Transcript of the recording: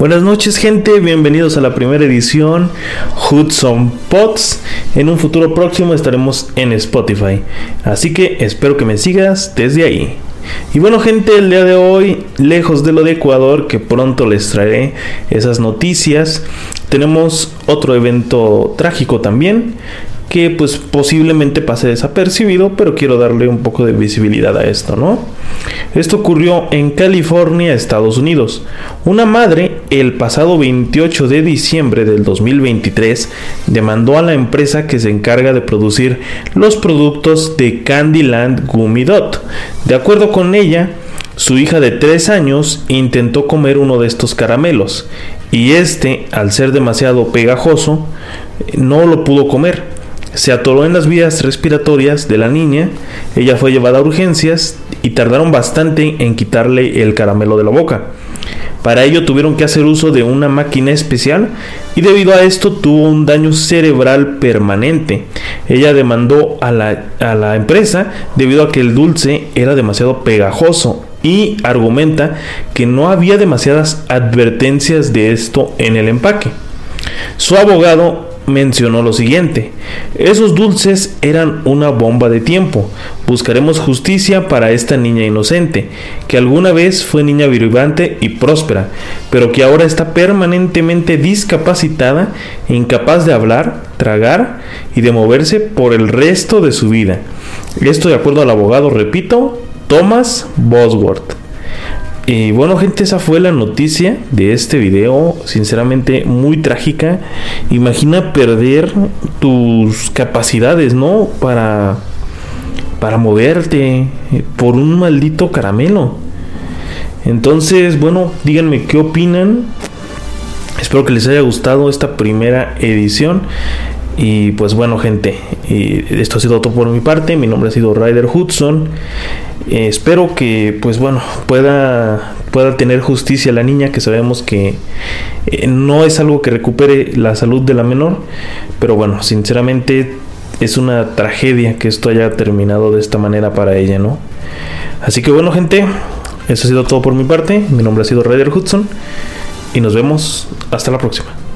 Buenas noches gente, bienvenidos a la primera edición Hudson Pots. En un futuro próximo estaremos en Spotify, así que espero que me sigas desde ahí. Y bueno gente, el día de hoy, lejos de lo de Ecuador, que pronto les traeré esas noticias, tenemos otro evento trágico también, que pues posiblemente pase desapercibido, pero quiero darle un poco de visibilidad a esto, ¿no? Esto ocurrió en California, Estados Unidos. Una madre, el pasado 28 de diciembre del 2023, demandó a la empresa que se encarga de producir los productos de Candyland Gummy Dot. De acuerdo con ella, su hija de 3 años intentó comer uno de estos caramelos y este, al ser demasiado pegajoso, no lo pudo comer se atoró en las vías respiratorias de la niña, ella fue llevada a urgencias y tardaron bastante en quitarle el caramelo de la boca. Para ello tuvieron que hacer uso de una máquina especial y debido a esto tuvo un daño cerebral permanente. Ella demandó a la, a la empresa debido a que el dulce era demasiado pegajoso y argumenta que no había demasiadas advertencias de esto en el empaque. Su abogado mencionó lo siguiente, esos dulces eran una bomba de tiempo, buscaremos justicia para esta niña inocente, que alguna vez fue niña vibrante y próspera, pero que ahora está permanentemente discapacitada, incapaz de hablar, tragar y de moverse por el resto de su vida. Esto de acuerdo al abogado, repito, Thomas Bosworth. Y bueno gente, esa fue la noticia de este video, sinceramente muy trágica. Imagina perder tus capacidades, ¿no? Para, para moverte por un maldito caramelo. Entonces, bueno, díganme qué opinan. Espero que les haya gustado esta primera edición. Y pues bueno, gente, esto ha sido todo por mi parte. Mi nombre ha sido Ryder Hudson. Eh, espero que, pues bueno, pueda, pueda tener justicia la niña, que sabemos que eh, no es algo que recupere la salud de la menor. Pero bueno, sinceramente es una tragedia que esto haya terminado de esta manera para ella, ¿no? Así que bueno, gente, eso ha sido todo por mi parte. Mi nombre ha sido Ryder Hudson. Y nos vemos hasta la próxima.